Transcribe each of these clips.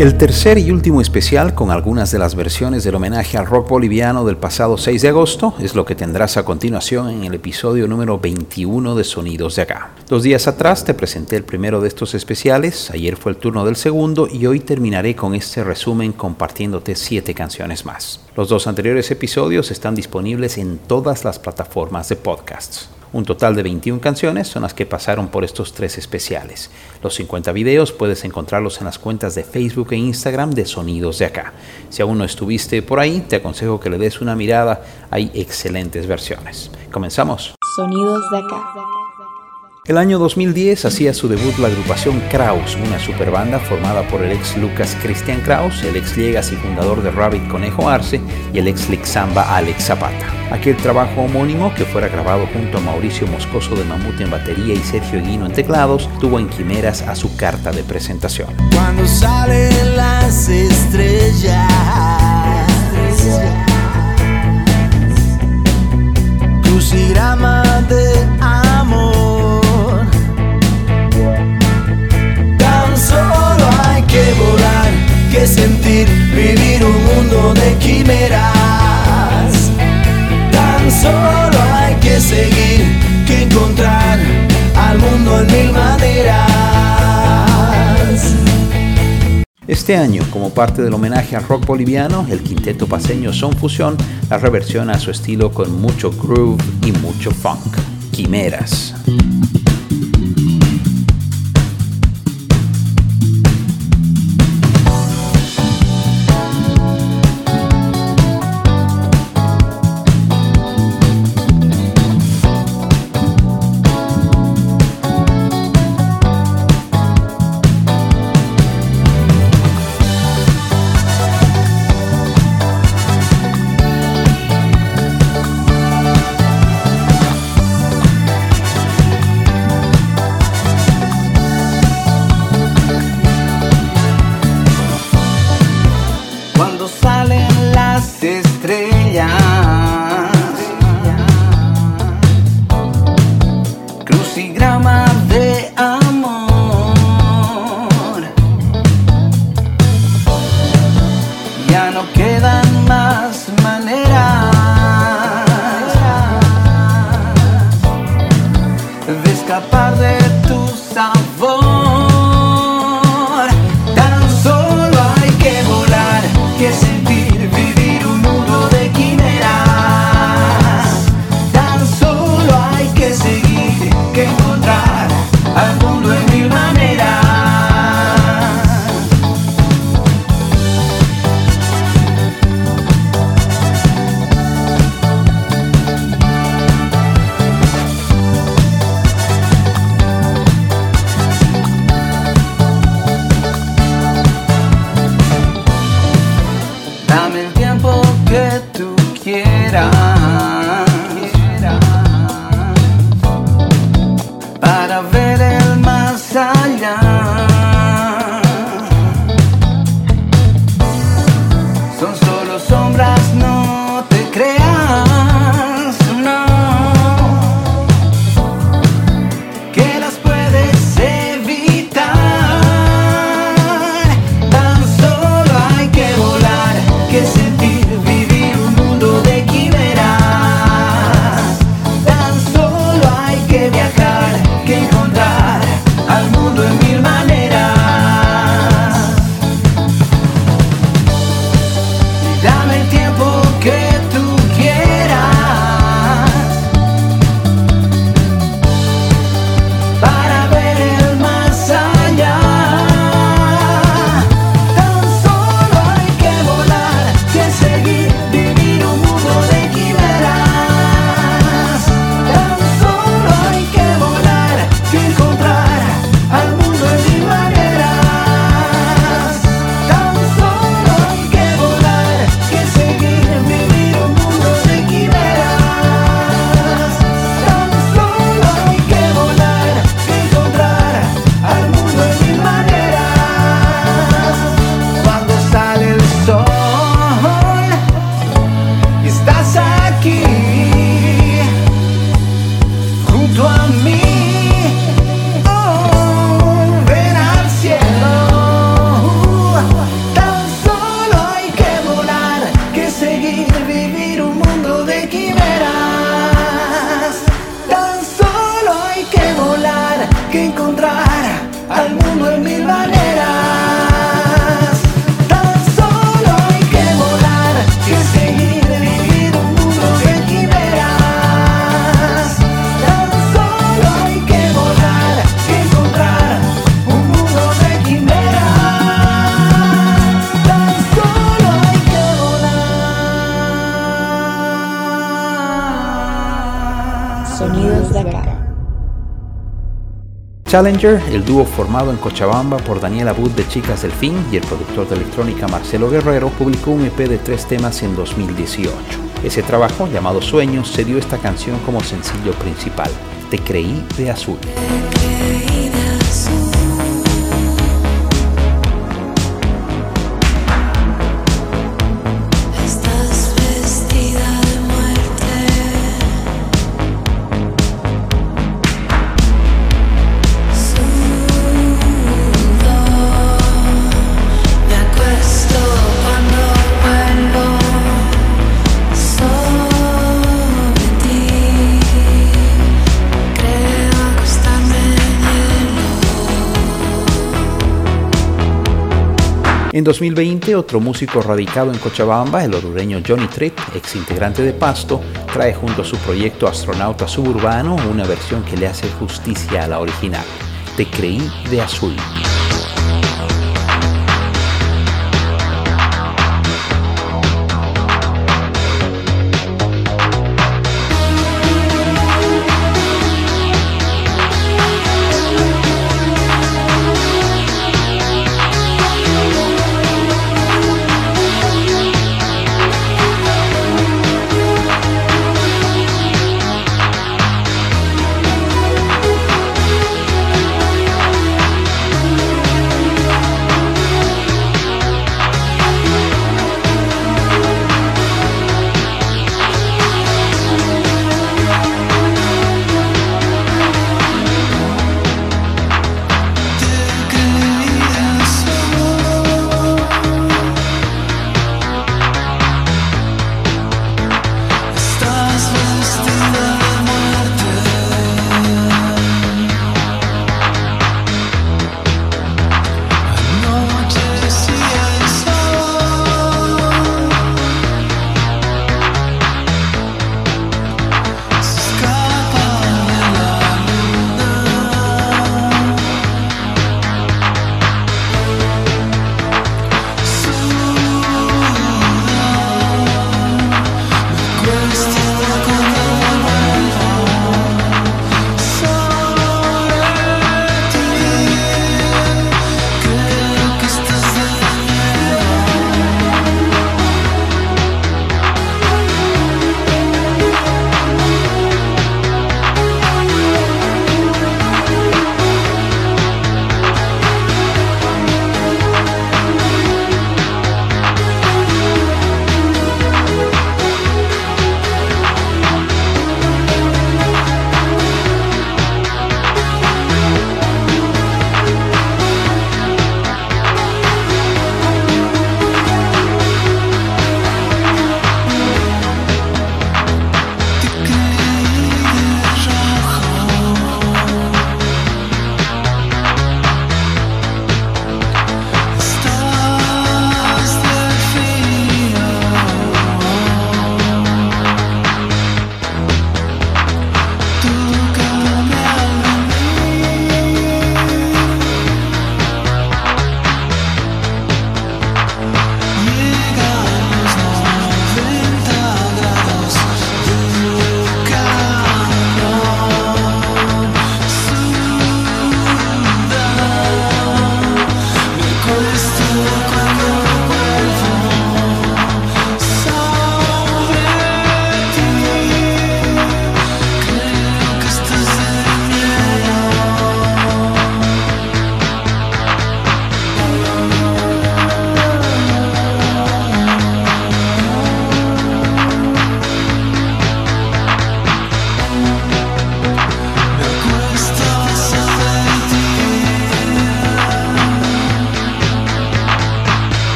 El tercer y último especial con algunas de las versiones del homenaje al rock boliviano del pasado 6 de agosto es lo que tendrás a continuación en el episodio número 21 de Sonidos de Acá. Dos días atrás te presenté el primero de estos especiales, ayer fue el turno del segundo y hoy terminaré con este resumen compartiéndote siete canciones más. Los dos anteriores episodios están disponibles en todas las plataformas de podcasts. Un total de 21 canciones son las que pasaron por estos tres especiales. Los 50 videos puedes encontrarlos en las cuentas de Facebook e Instagram de Sonidos de Acá. Si aún no estuviste por ahí, te aconsejo que le des una mirada. Hay excelentes versiones. Comenzamos. Sonidos de Acá. El año 2010 hacía su debut la agrupación Kraus, una superbanda formada por el ex Lucas Christian Kraus, el ex Liegas y fundador de Rabbit Conejo Arce y el ex Lixamba Alex Zapata. Aquel trabajo homónimo, que fuera grabado junto a Mauricio Moscoso de Mamut en batería y Sergio Guino en teclados, tuvo en quimeras a su carta de presentación. Cuando salen las estrellas, que sentir, vivir un mundo de quimeras. Tan solo hay que seguir, que encontrar al mundo en mil maneras. Este año, como parte del homenaje al rock boliviano, el quinteto paseño Son Fusión la reversiona a su estilo con mucho groove y mucho funk. Quimeras. Encontrar Challenger, el dúo formado en Cochabamba por Daniela Bud de Chicas del Fin y el productor de electrónica Marcelo Guerrero, publicó un EP de tres temas en 2018. Ese trabajo, llamado Sueños, se dio esta canción como sencillo principal, Te creí de azul. En En 2020, otro músico radicado en Cochabamba, el orureño Johnny Tripp, ex integrante de Pasto, trae junto a su proyecto Astronauta Suburbano una versión que le hace justicia a la original. Te creí de azul.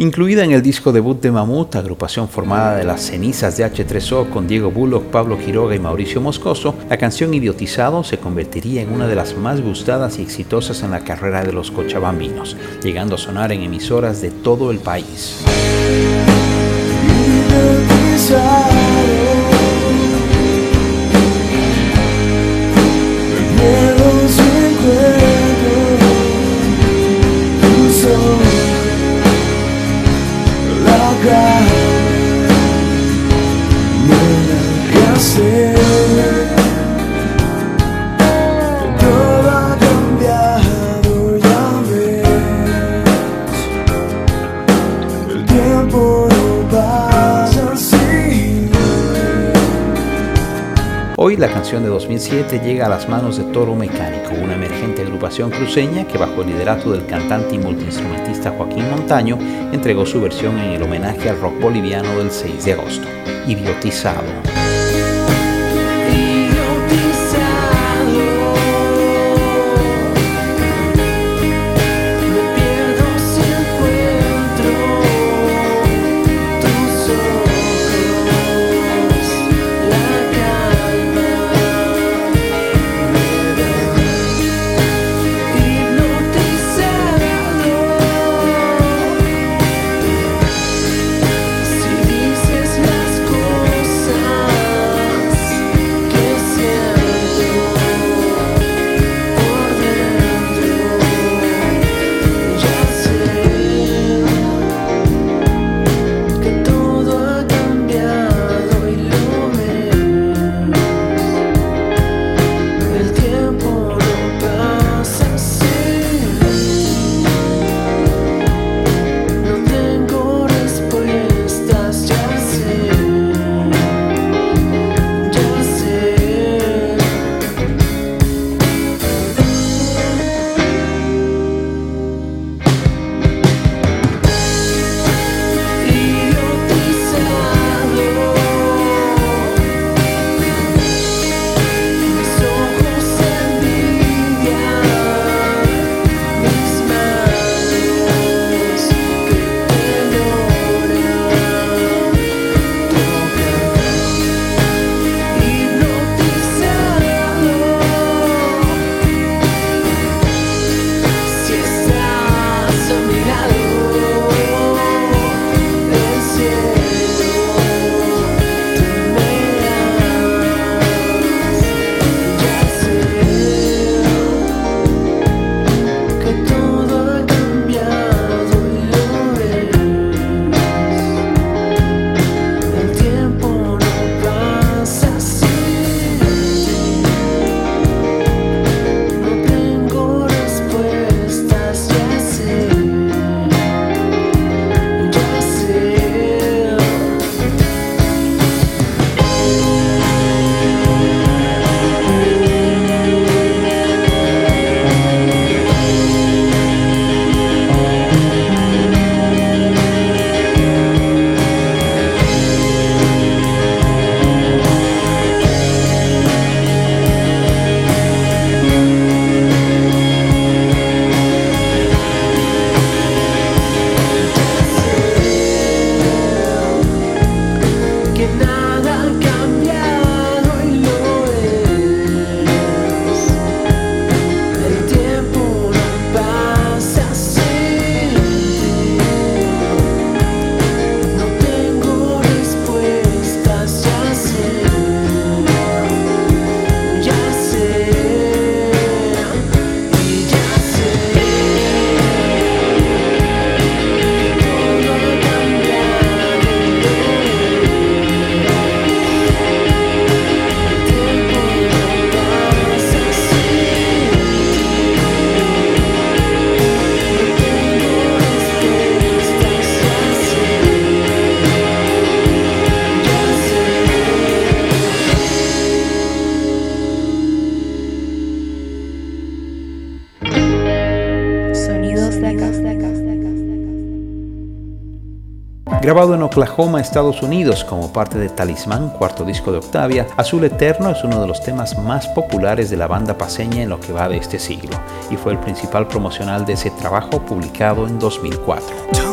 Incluida en el disco debut de Mamut, agrupación formada de las cenizas de H3O con Diego Bullock, Pablo Quiroga y Mauricio Moscoso, la canción Idiotizado se convertiría en una de las más gustadas y exitosas en la carrera de los cochabambinos, llegando a sonar en emisoras de todo el país. Todo la canción de 2007 llega a las manos de Toro Mecánico, una emergente agrupación cruceña que bajo el liderato del cantante y multiinstrumentista Joaquín Montaño entregó su versión en el homenaje al rock boliviano del 6 de agosto, Idiotizado. Grabado en Oklahoma, Estados Unidos, como parte de Talismán, cuarto disco de Octavia, Azul Eterno es uno de los temas más populares de la banda paseña en lo que va de este siglo, y fue el principal promocional de ese trabajo publicado en 2004.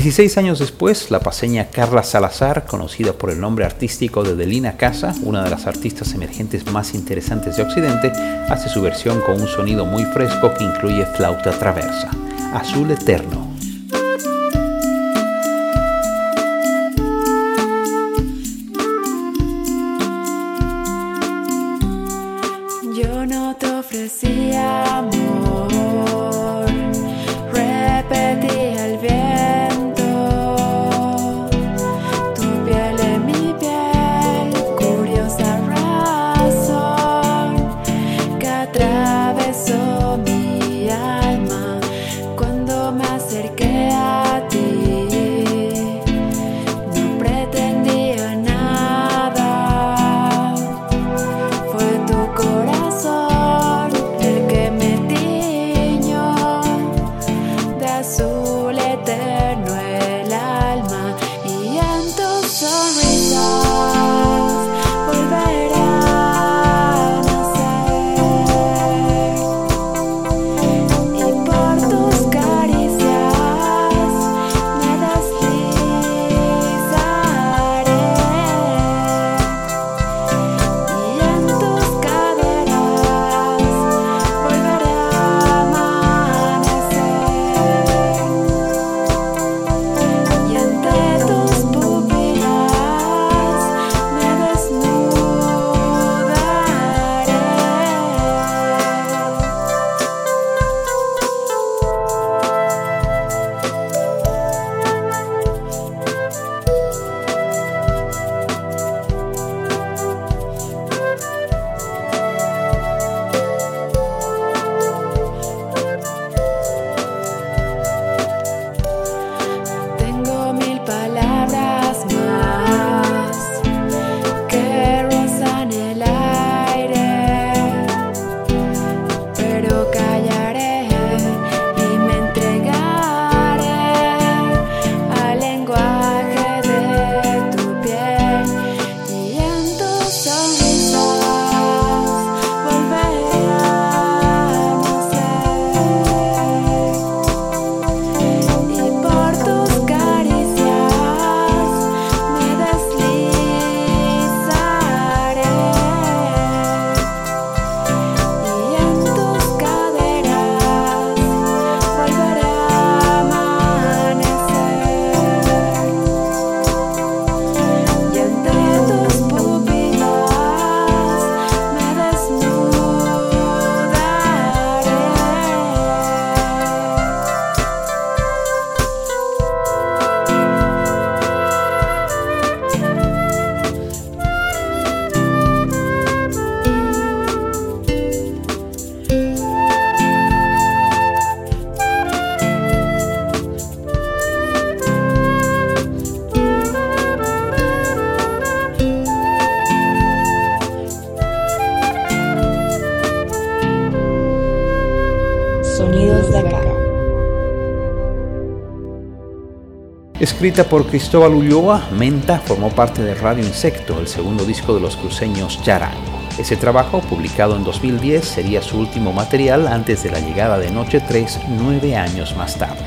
16 años después, la paseña Carla Salazar, conocida por el nombre artístico de Delina Casa, una de las artistas emergentes más interesantes de Occidente, hace su versión con un sonido muy fresco que incluye flauta traversa. Azul Eterno. Yo no te ofrecí Escrita por Cristóbal Ulloa, Menta formó parte de Radio Insecto, el segundo disco de los cruceños Yarango. Ese trabajo, publicado en 2010, sería su último material antes de la llegada de Noche 3, nueve años más tarde.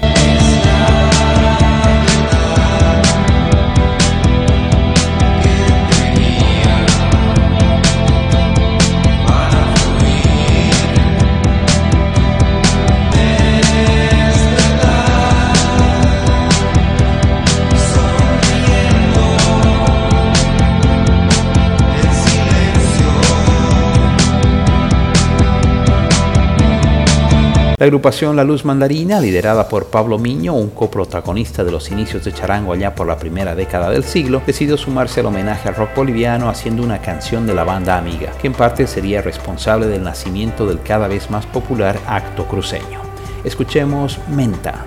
La agrupación La Luz Mandarina, liderada por Pablo Miño, un coprotagonista de los inicios de Charango allá por la primera década del siglo, decidió sumarse al homenaje al rock boliviano haciendo una canción de la banda amiga, que en parte sería responsable del nacimiento del cada vez más popular acto cruceño. Escuchemos Menta.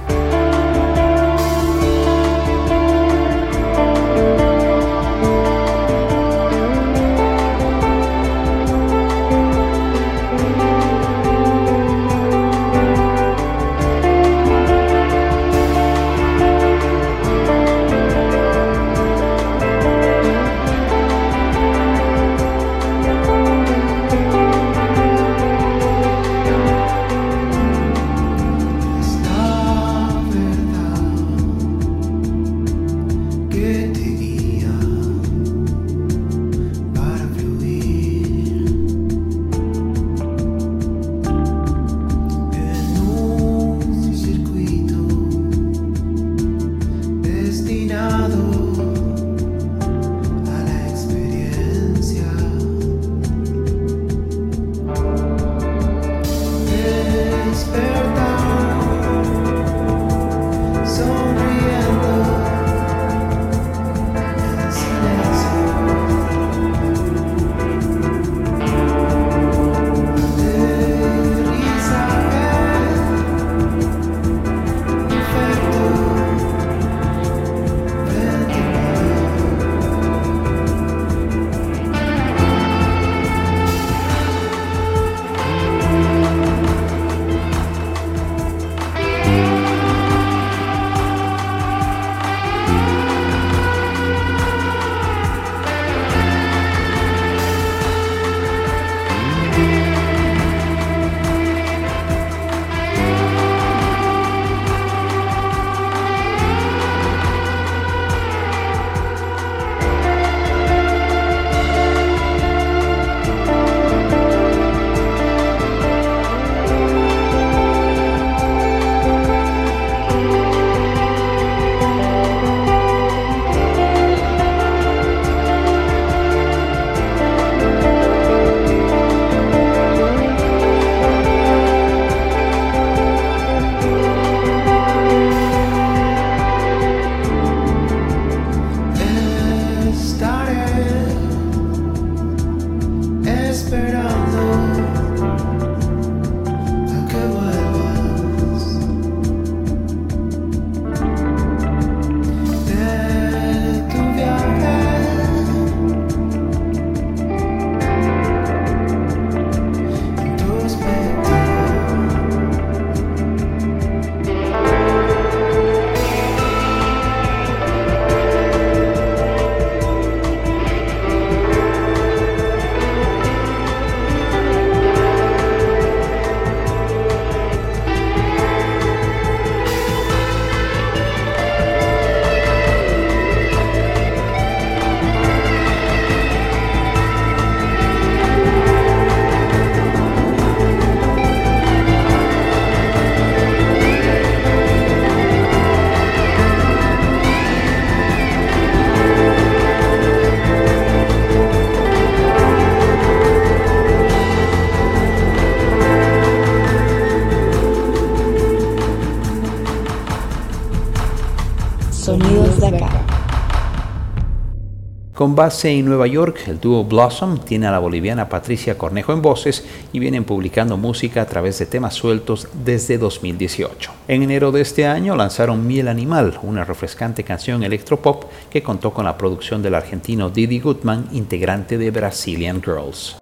Con base en Nueva York, el dúo Blossom tiene a la boliviana Patricia Cornejo en voces y vienen publicando música a través de temas sueltos desde 2018. En enero de este año lanzaron Miel Animal, una refrescante canción electropop que contó con la producción del argentino Didi Goodman, integrante de Brazilian Girls.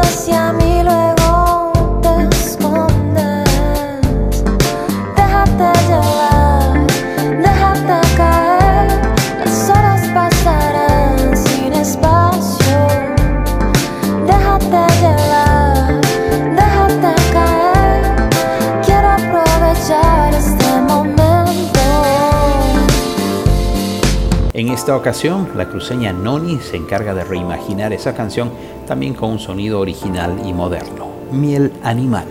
Hacia mí, luego En esta ocasión, la cruceña Noni se encarga de reimaginar esa canción también con un sonido original y moderno. Miel Animal.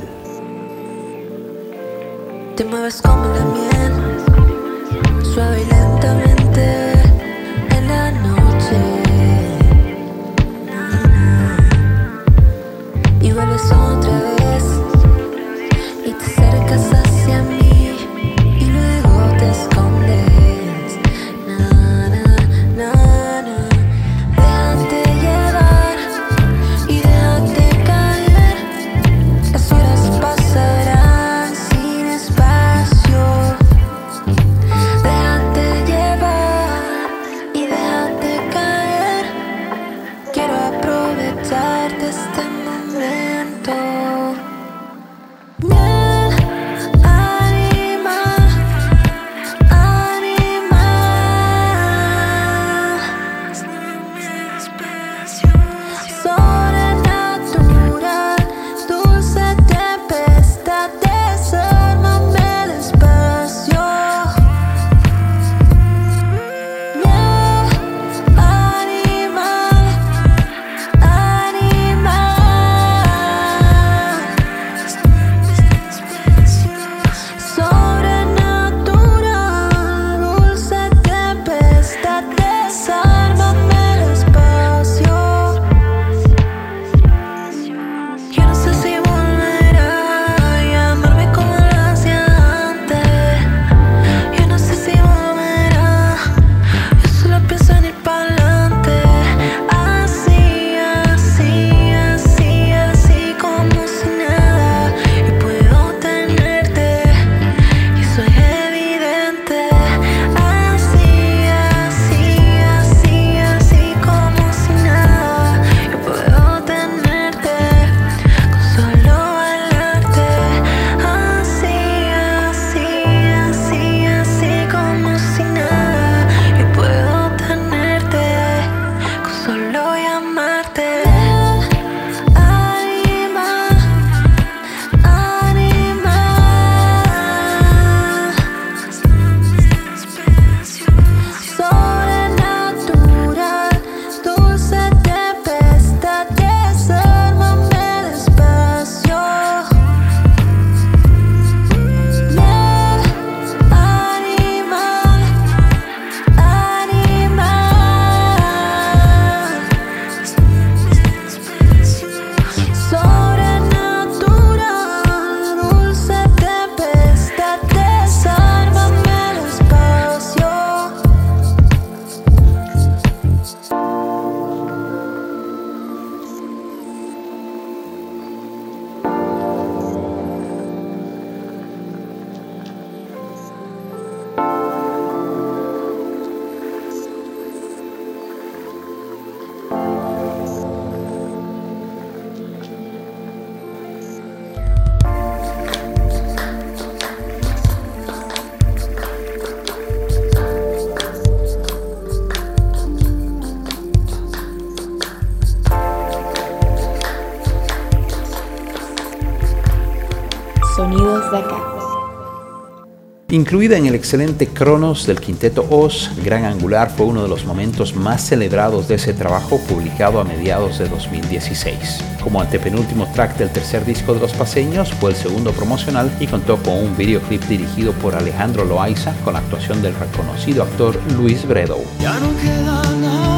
Incluida en el excelente Cronos del quinteto Oz, Gran Angular fue uno de los momentos más celebrados de ese trabajo publicado a mediados de 2016. Como antepenúltimo track del tercer disco de Los Paseños, fue el segundo promocional y contó con un videoclip dirigido por Alejandro Loaiza con la actuación del reconocido actor Luis Bredo. Ya no queda nada,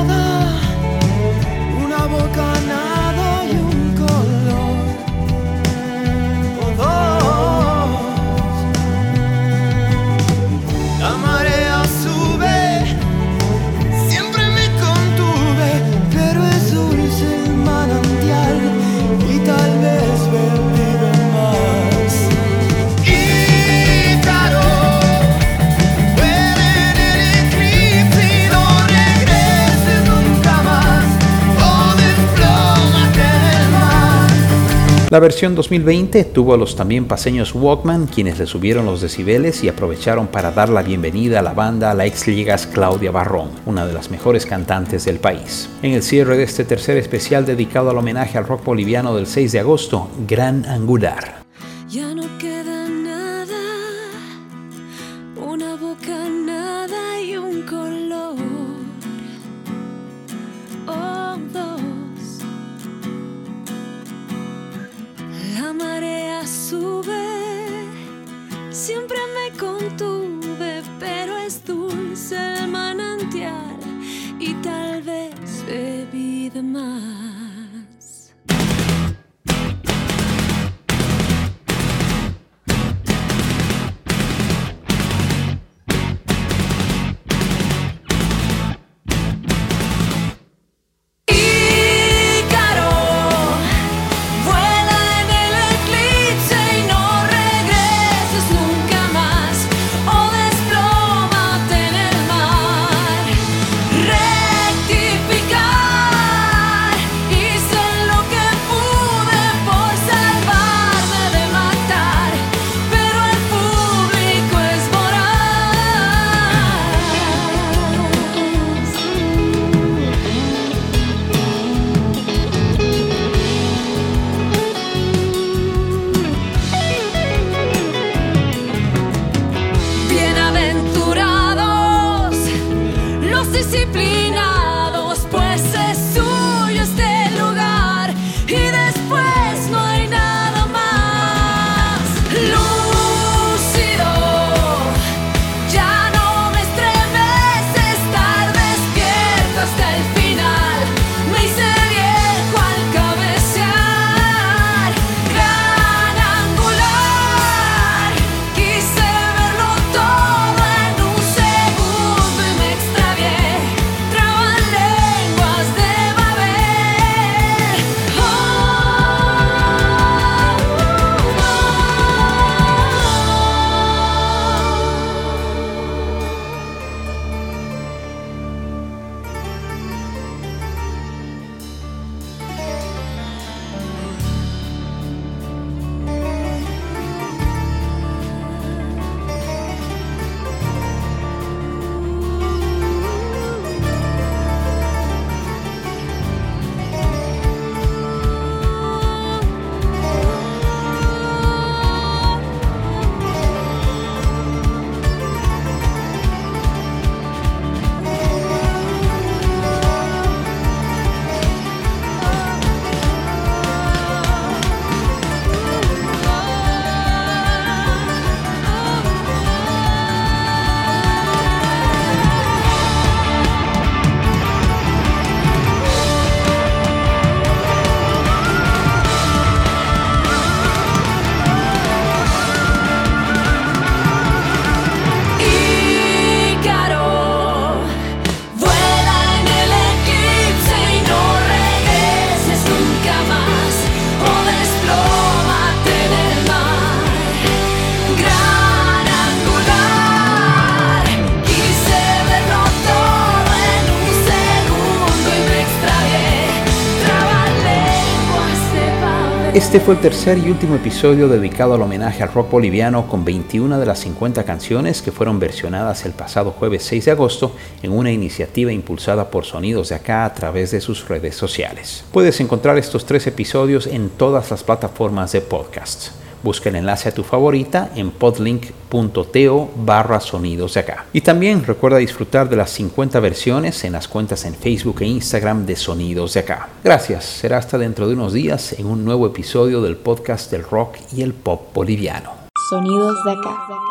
La versión 2020 tuvo a los también paseños Walkman, quienes le subieron los decibeles y aprovecharon para dar la bienvenida a la banda a la ex ligas Claudia Barrón, una de las mejores cantantes del país. En el cierre de este tercer especial dedicado al homenaje al rock boliviano del 6 de agosto, Gran Angular. Este fue el tercer y último episodio dedicado al homenaje al rock boliviano con 21 de las 50 canciones que fueron versionadas el pasado jueves 6 de agosto en una iniciativa impulsada por Sonidos de Acá a través de sus redes sociales. Puedes encontrar estos tres episodios en todas las plataformas de podcast. Busca el enlace a tu favorita en podlink.to barra sonidos de acá. Y también recuerda disfrutar de las 50 versiones en las cuentas en Facebook e Instagram de Sonidos de acá. Gracias, será hasta dentro de unos días en un nuevo episodio del podcast del rock y el pop boliviano. Sonidos de acá.